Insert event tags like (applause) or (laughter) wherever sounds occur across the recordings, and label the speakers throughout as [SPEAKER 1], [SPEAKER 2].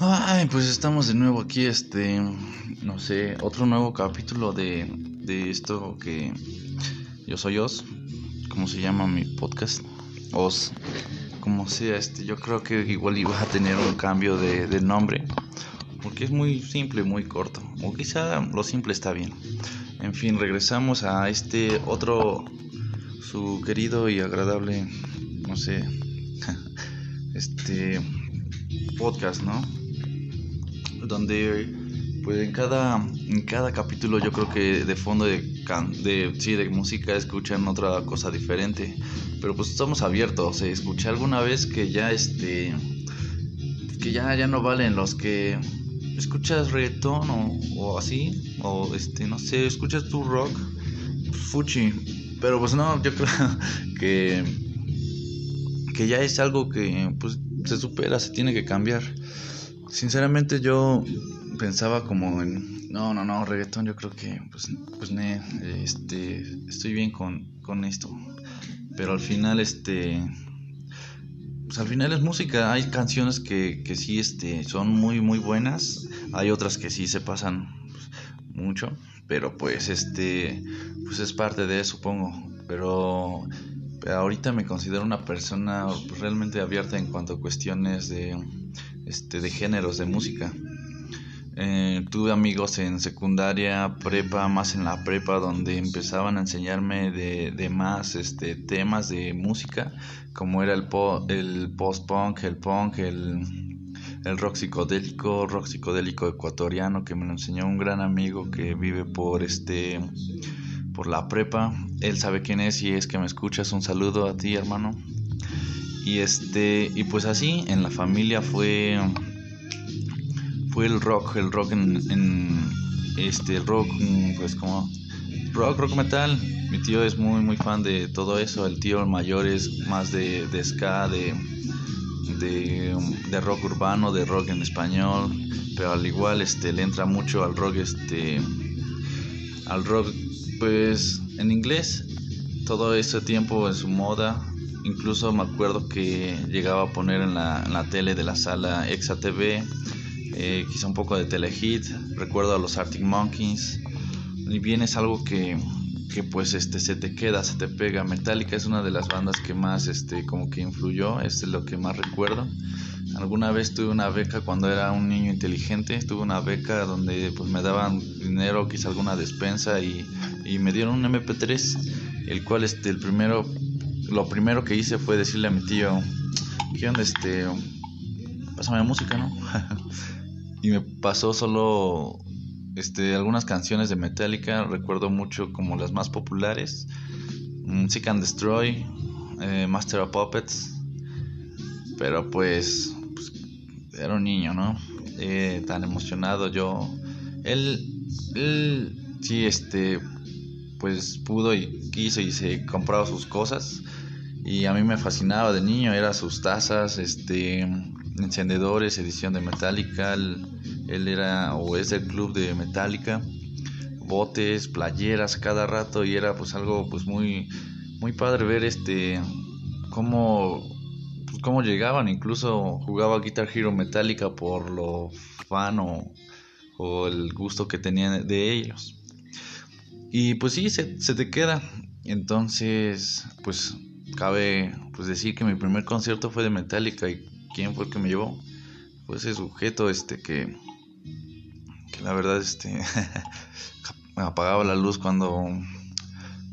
[SPEAKER 1] Ay, pues estamos de nuevo aquí, este, no sé, otro nuevo capítulo de, de esto que yo soy Os, ¿cómo se llama mi podcast? Os, como sea, este, yo creo que igual iba a tener un cambio de, de nombre, porque es muy simple, muy corto, o quizá lo simple está bien. En fin, regresamos a este otro, su querido y agradable, no sé, (laughs) este podcast, ¿no? Donde pues en cada en cada capítulo yo creo que de fondo de de sí de música escuchan otra cosa diferente. Pero pues estamos abiertos. ¿eh? escuché alguna vez que ya este que ya ya no valen los que escuchas reggaetón o, así o este no sé escuchas tu rock fuchi. Pero pues no yo creo (laughs) que que ya es algo que pues se supera se tiene que cambiar Sinceramente yo pensaba como en, no, no, no, reggaetón yo creo que, pues, pues, ne, este, estoy bien con, con esto. Pero al final, este, pues al final es música. Hay canciones que, que sí, este, son muy, muy buenas. Hay otras que sí se pasan mucho. Pero pues, este, pues es parte de, supongo. Pero, pero ahorita me considero una persona realmente abierta en cuanto a cuestiones de este, de géneros de música. Eh, tuve amigos en secundaria, prepa, más en la prepa, donde empezaban a enseñarme de, de más este, temas de música, como era el, el post-punk, el punk, el, el rock psicodélico, rock psicodélico ecuatoriano, que me lo enseñó un gran amigo que vive por este por la prepa. Él sabe quién es y es que me escuchas. Un saludo a ti, hermano. Y este, y pues así, en la familia fue fue el rock, el rock en, este rock pues como rock, rock metal. Mi tío es muy muy fan de todo eso, el tío mayor es más de, de ska, de, de, de rock urbano, de rock en español, pero al igual este le entra mucho al rock este al rock pues en inglés todo ese tiempo en su moda Incluso me acuerdo que llegaba a poner en la, en la tele de la sala Exa TV, eh, quizá un poco de Telehit, recuerdo a los Arctic Monkeys, y bien es algo que, que pues este se te queda, se te pega. Metallica es una de las bandas que más este como que influyó, es lo que más recuerdo. Alguna vez tuve una beca cuando era un niño inteligente, tuve una beca donde pues me daban dinero, quizá alguna despensa y, y me dieron un MP3, el cual este el primero lo primero que hice fue decirle a mi tío, ¿qué onda este? Pásame música, ¿no? (laughs) y me pasó solo este, algunas canciones de Metallica, recuerdo mucho como las más populares, mm, Seek and Destroy, eh, Master of Puppets, pero pues, pues, era un niño, ¿no? Eh, tan emocionado yo. Él, él sí, este, pues pudo y quiso y se compraba sus cosas y a mí me fascinaba de niño, era sus tazas, este, encendedores, edición de Metallica, él, era o es del club de Metallica, botes, playeras cada rato y era pues algo pues muy muy padre ver este cómo pues, cómo llegaban, incluso jugaba Guitar Hero Metallica por lo fan o, o el gusto que tenían de ellos. Y pues sí, se, se te queda. Entonces, pues cabe pues decir que mi primer concierto fue de Metallica. Y quién fue el que me llevó fue ese sujeto este que que la verdad este (laughs) apagaba la luz cuando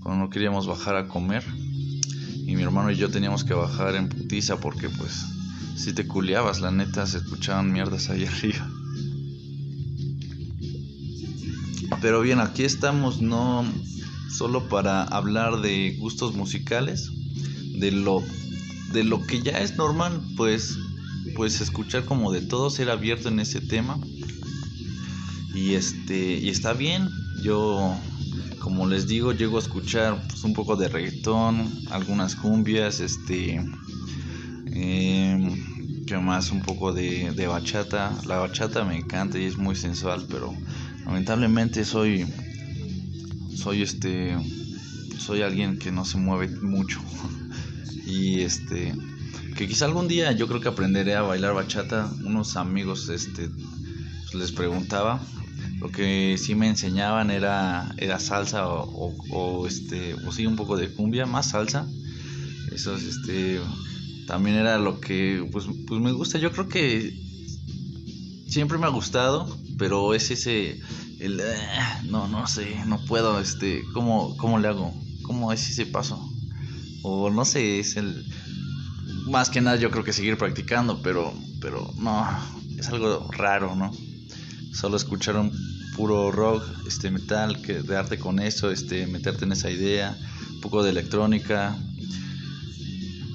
[SPEAKER 1] cuando no queríamos bajar a comer. Y mi hermano y yo teníamos que bajar en putiza porque pues si te culeabas. La neta se escuchaban mierdas ahí (laughs) arriba pero bien aquí estamos no solo para hablar de gustos musicales de lo de lo que ya es normal, pues pues escuchar como de todo, ser abierto en ese tema. Y este y está bien. Yo como les digo, llego a escuchar pues, un poco de reggaetón, algunas cumbias, este eh, más un poco de, de bachata. La bachata me encanta y es muy sensual, pero lamentablemente soy soy este soy alguien que no se mueve mucho (laughs) y este que quizá algún día yo creo que aprenderé a bailar bachata. Unos amigos este, les preguntaba. Lo que sí me enseñaban era, era salsa o, o, este, o sí, un poco de cumbia, más salsa. Eso este, también era lo que pues, pues me gusta. Yo creo que siempre me ha gustado, pero es ese, el, ah, no, no sé, no puedo, este, ¿cómo, cómo le hago? ¿Cómo es ese paso? O no sé, es el, más que nada yo creo que seguir practicando, pero, pero no, es algo raro, ¿no? Solo escuchar un puro rock, este metal, que darte con eso, este, meterte en esa idea, un poco de electrónica.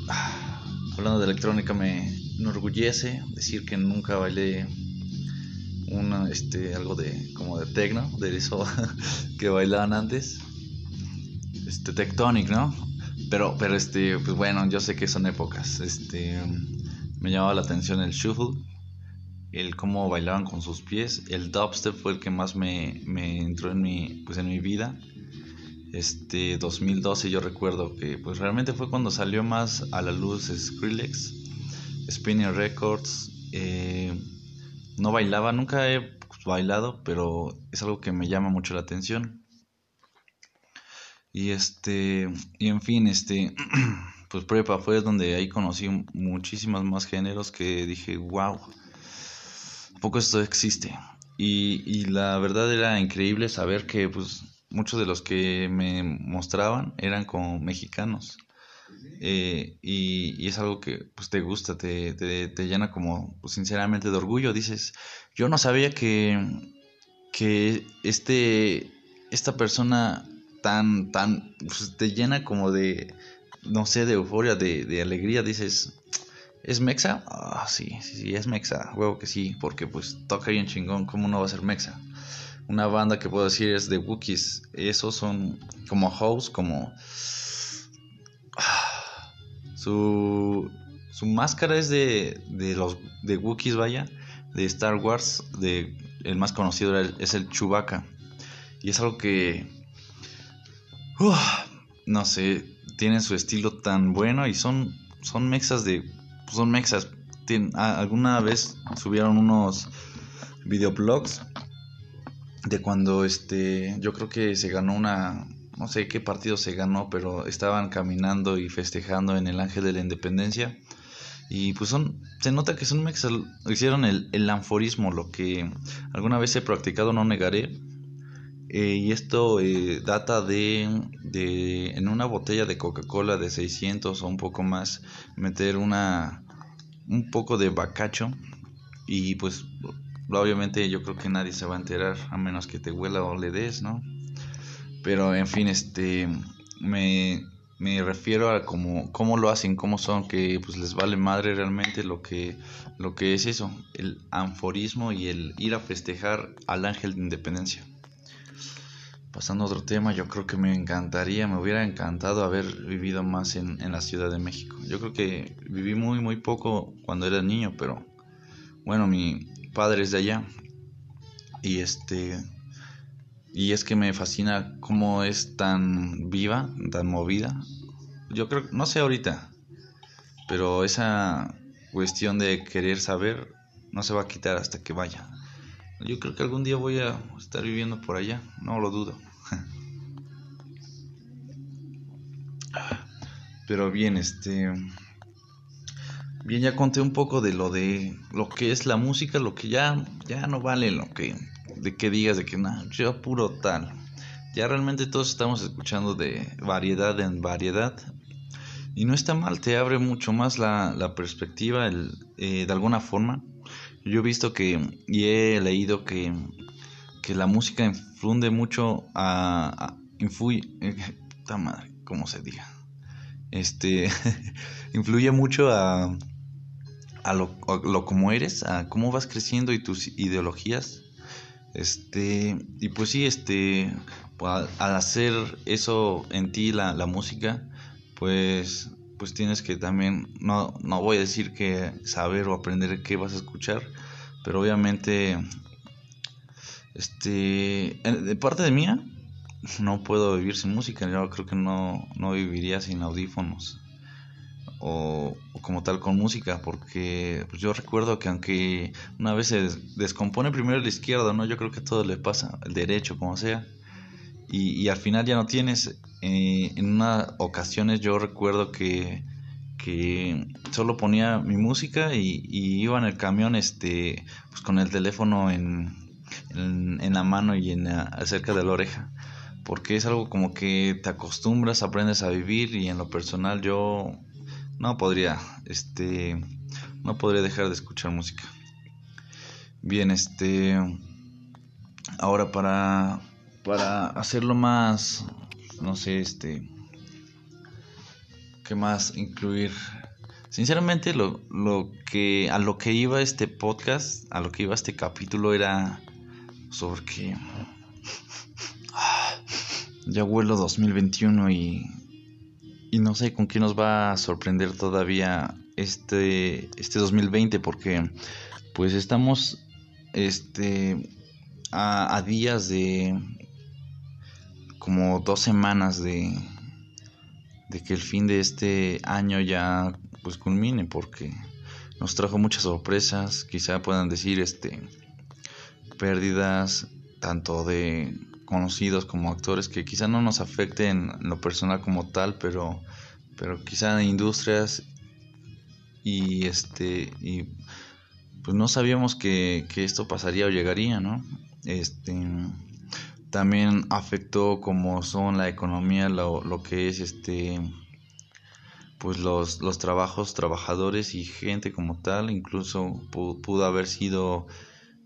[SPEAKER 1] Ah, hablando de electrónica me enorgullece decir que nunca bailé una, este, algo de como de techno, de eso (laughs) que bailaban antes. Este tectonic, ¿no? Pero, pero este, pues bueno, yo sé que son épocas. Este, me llamaba la atención el shuffle, el cómo bailaban con sus pies. El dubstep fue el que más me, me entró en mi, pues en mi vida. Este, 2012 yo recuerdo que pues realmente fue cuando salió más a la luz Skrillex, Spinning Records. Eh, no bailaba, nunca he pues, bailado, pero es algo que me llama mucho la atención. Y este, y en fin, este, (clears throat) pues prepa fue donde ahí conocí muchísimos más géneros que dije, wow, poco esto existe. Y, y la verdad era increíble saber que pues muchos de los que me mostraban eran como mexicanos. Eh, y, y, es algo que pues te gusta, te, te, te llena como pues, sinceramente de orgullo. Dices, yo no sabía que, que este, esta persona tan, tan, pues te llena como de, no sé, de euforia, de, de alegría, dices, ¿es Mexa? Ah, sí, sí, sí, es Mexa, huevo que sí, porque pues toca bien chingón, ¿cómo no va a ser Mexa? Una banda que puedo decir es de Wookiees, esos son como house, como... su, su máscara es de, de los de Wookiees, vaya, de Star Wars, de, el más conocido es el Chewbacca. Y es algo que no sé, tienen su estilo tan bueno y son, son mexas de... Son mexas. alguna vez subieron unos videoblogs de cuando este yo creo que se ganó una no sé qué partido se ganó pero estaban caminando y festejando en el Ángel de la Independencia. Y pues son se nota que son hicieron el, el anforismo lo que alguna vez he practicado no negaré. Eh, y esto eh, data de, de, en una botella de Coca-Cola de 600 o un poco más, meter una, un poco de bacacho. Y pues obviamente yo creo que nadie se va a enterar a menos que te huela o le des, ¿no? Pero en fin, este, me, me refiero a cómo, cómo lo hacen, cómo son, que pues les vale madre realmente lo que, lo que es eso, el anforismo y el ir a festejar al ángel de independencia. Pasando a otro tema, yo creo que me encantaría, me hubiera encantado haber vivido más en, la Ciudad de México. Yo creo que viví muy, muy poco cuando era niño, pero bueno, mi padre es de allá. Y este. Y es que me fascina cómo es tan viva, tan movida. Yo creo, no sé ahorita, pero esa cuestión de querer saber no se va a quitar hasta que vaya. Yo creo que algún día voy a estar viviendo por allá, no lo dudo. (laughs) Pero bien, este bien ya conté un poco de lo de lo que es la música, lo que ya ya no vale lo que de que digas de que nada, yo puro tal. Ya realmente todos estamos escuchando de variedad en variedad y no está mal, te abre mucho más la, la perspectiva el, eh, de alguna forma yo he visto que y he leído que, que la música influye mucho a, influye, madre, ¿cómo se diga? Este, (laughs) influye mucho a, a lo, lo como eres, a cómo vas creciendo y tus ideologías. Este, y pues sí, este, al hacer eso en ti, la, la música, pues pues tienes que también, no, no voy a decir que saber o aprender qué vas a escuchar, pero obviamente, este, de parte de mía, no puedo vivir sin música, yo creo que no, no viviría sin audífonos. O, como tal con música, porque pues, yo recuerdo que aunque una vez se descompone primero el izquierdo, ¿no? Yo creo que todo le pasa, el derecho, como sea, y, al final ya no tienes. Eh, en unas ocasiones yo recuerdo que, que solo ponía mi música y, iba en el camión este, pues con el teléfono en, en, la mano y en cerca de la oreja porque es algo como que te acostumbras, aprendes a vivir y en lo personal yo no podría, este, no podría dejar de escuchar música. Bien, este, ahora para, para hacerlo más, no sé, este, ¿qué más incluir? Sinceramente, lo, lo que, a lo que iba este podcast, a lo que iba este capítulo era sobre que ya vuelo 2021 y, y no sé con qué nos va a sorprender todavía este, este 2020 porque pues estamos este a, a días de como dos semanas de, de que el fin de este año ya pues culmine porque nos trajo muchas sorpresas quizá puedan decir este pérdidas tanto de conocidos como actores que quizá no nos afecten en lo personal como tal, pero, pero quizá en industrias y este y pues no sabíamos que, que esto pasaría o llegaría, ¿no? Este también afectó como son la economía, lo, lo que es este pues los, los trabajos, trabajadores y gente como tal, incluso pudo haber sido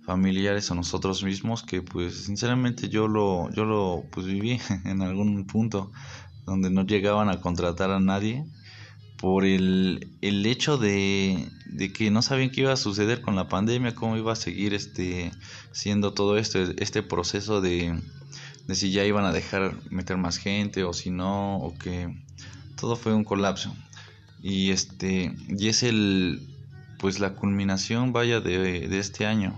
[SPEAKER 1] familiares o nosotros mismos que pues sinceramente yo lo yo lo pues viví (laughs) en algún punto donde no llegaban a contratar a nadie por el, el hecho de, de, que no sabían qué iba a suceder con la pandemia, cómo iba a seguir este siendo todo esto, este proceso de, de si ya iban a dejar meter más gente o si no, o que todo fue un colapso. Y este, y es el pues la culminación vaya de, de este año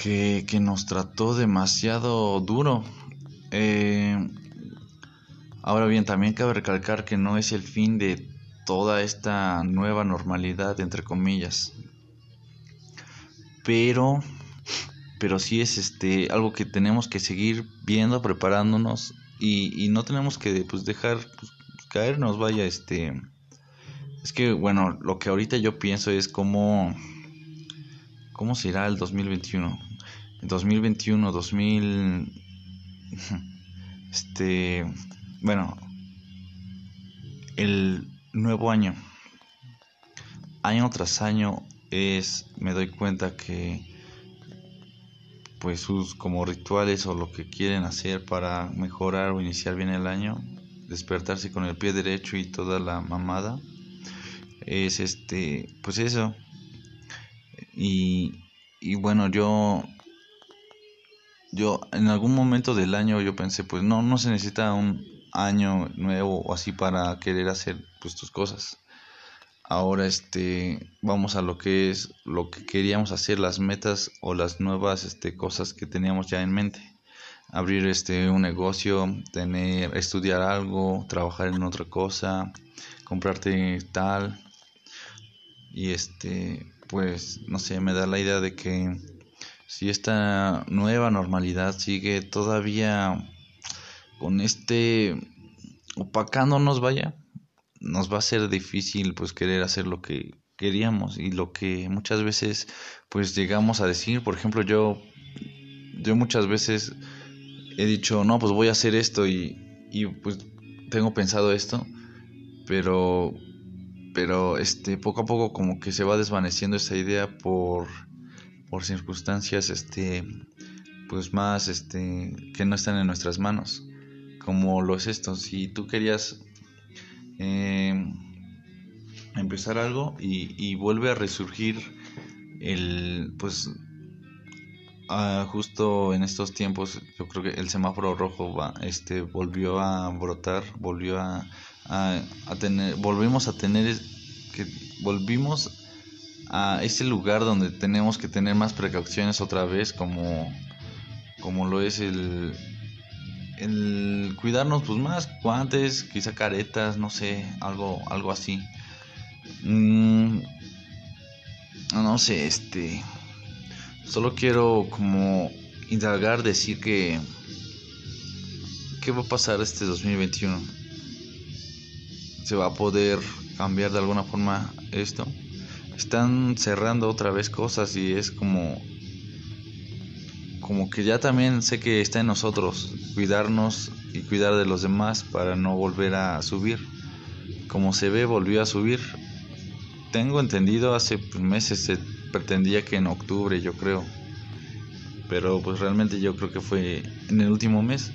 [SPEAKER 1] que, nos trató demasiado duro. Eh, ahora bien, también cabe recalcar que no es el fin de toda esta nueva normalidad, entre comillas. Pero, pero sí es este algo que tenemos que seguir viendo, preparándonos y, y no tenemos que pues, dejar pues, caernos, vaya, este... Es que, bueno, lo que ahorita yo pienso es cómo, cómo será el 2021 2021, 2000, este, bueno, el nuevo año, año tras año es, me doy cuenta que pues sus como rituales o lo que quieren hacer para mejorar o iniciar bien el año, despertarse con el pie derecho y toda la mamada, es este, pues eso. Y, y bueno, yo yo en algún momento del año yo pensé, pues no, no se necesita un año nuevo o así para querer hacer pues tus cosas. Ahora este vamos a lo que es lo que queríamos hacer, las metas o las nuevas este cosas que teníamos ya en mente. Abrir este un negocio, tener estudiar algo, trabajar en otra cosa, comprarte tal y este pues no sé, me da la idea de que si esta nueva normalidad sigue todavía con este opacándonos, vaya, nos va a ser difícil pues querer hacer lo que queríamos y lo que muchas veces pues llegamos a decir, por ejemplo, yo yo muchas veces he dicho, "No, pues voy a hacer esto" y y pues tengo pensado esto, pero pero este poco a poco como que se va desvaneciendo esa idea por por circunstancias este pues más este que no están en nuestras manos como lo es esto. Si tú querías eh, empezar algo y, vuelve a resurgir el pues ah, justo en estos tiempos yo creo que el semáforo rojo va, este volvió a brotar volvió a, a, a tener volvimos a tener que volvimos a ese lugar donde tenemos que tener más precauciones otra vez como como lo es el el cuidarnos pues más guantes, quizá caretas, no sé, algo algo así. Mm, no sé, este solo quiero como indagar decir que qué va a pasar este 2021. Se va a poder cambiar de alguna forma esto. Están cerrando otra vez cosas y es como como que ya también sé que está en nosotros cuidarnos y cuidar de los demás para no volver a subir. Como se ve, volvió a subir. Tengo entendido, hace meses se pretendía que en octubre, yo creo. Pero pues realmente yo creo que fue en el último mes.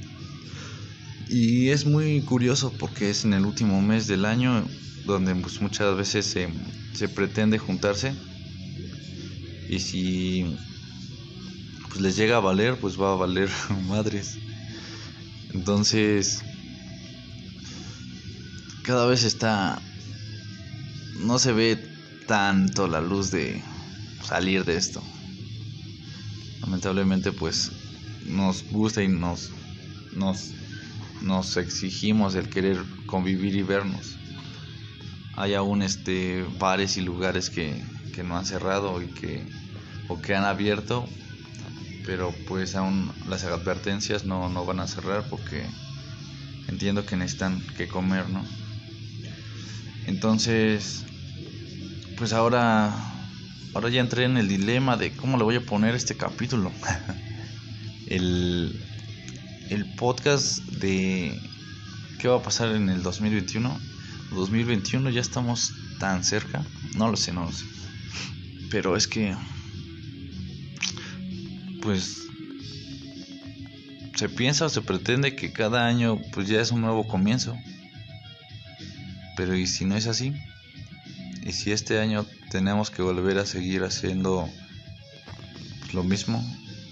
[SPEAKER 1] Y es muy curioso porque es en el último mes del año donde pues muchas veces se, se pretende juntarse. Y si pues, les llega a valer, pues va a valer (laughs) madres. Entonces, cada vez está, no se ve tanto la luz de salir de esto. Lamentablemente, pues nos gusta y nos, nos, nos exigimos el querer convivir y vernos. Hay aún este bares y lugares que, que no han cerrado y que o que han abierto pero pues aún las advertencias no, no van a cerrar porque entiendo que necesitan que comer, ¿no? Entonces, pues ahora, ahora ya entré en el dilema de cómo le voy a poner este capítulo. (laughs) el, el podcast de qué va a pasar en el 2021. 2021 ya estamos tan cerca. No lo sé, no lo sé. Pero es que pues se piensa o se pretende que cada año pues ya es un nuevo comienzo. Pero ¿y si no es así? ¿Y si este año tenemos que volver a seguir haciendo lo mismo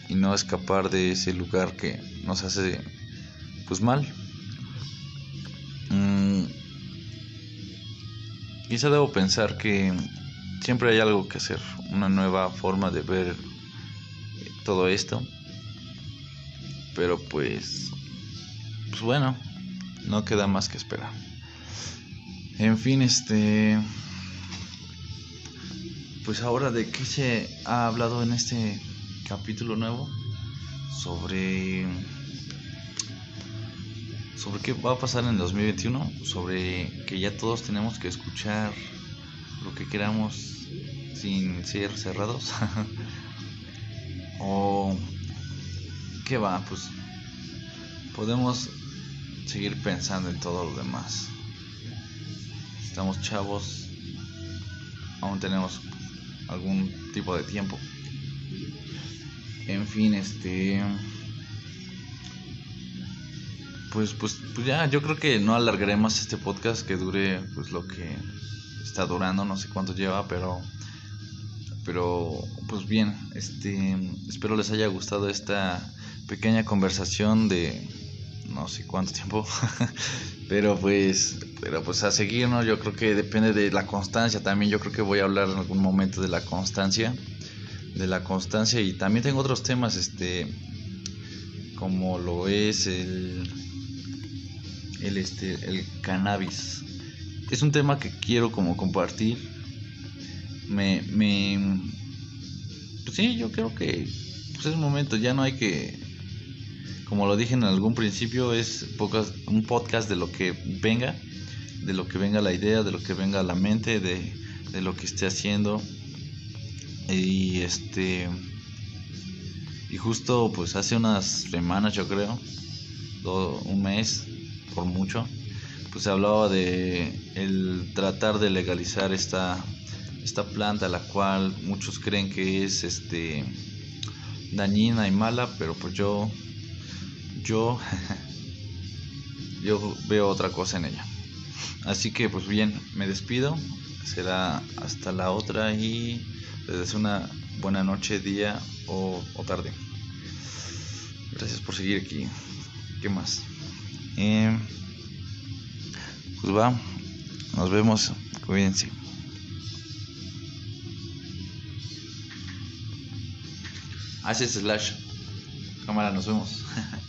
[SPEAKER 1] y no escapar de ese lugar que nos hace pues mal? Mm, quizá debo pensar que siempre hay algo que hacer, una nueva forma de ver todo esto. Pero pues, pues bueno, no queda más que esperar. En fin, este, pues ahora de qué se ha hablado en este capítulo nuevo sobre sobre qué va a pasar en 2021, sobre que ya todos tenemos que escuchar lo que queramos sin ser cerrados. (laughs) O qué va, pues podemos seguir pensando en todo lo demás. Estamos chavos, aún tenemos algún tipo de tiempo. En fin, este pues, pues pues ya yo creo que no alargaré más este podcast que dure pues lo que está durando, no sé cuánto lleva, pero pero, pues bien, este, espero les haya gustado esta pequeña conversación de no sé cuánto tiempo, (laughs) pero pues, pero pues a seguir, ¿no? Yo creo que depende de la constancia también. Yo creo que voy a hablar en algún momento de la constancia, de la constancia y también tengo otros temas, este, como lo es el, el, este, el cannabis. Es un tema que quiero como compartir me, me pues sí, yo creo que pues es un momento, ya no hay que, como lo dije en algún principio, es pocas, un podcast de lo que venga, de lo que venga la idea, de lo que venga la mente, de, de lo que esté haciendo. Y este, y justo pues hace unas semanas yo creo, un mes por mucho, pues se hablaba de el tratar de legalizar esta esta planta la cual muchos creen que es este dañina y mala pero pues yo yo (laughs) yo veo otra cosa en ella. Así que pues bien me despido. Será hasta la otra y les deseo una buena noche día o, tarde gracias por seguir aquí qué más eh, pues va nos vemos cuídense Haces slash. Cámara, nos vemos. (laughs)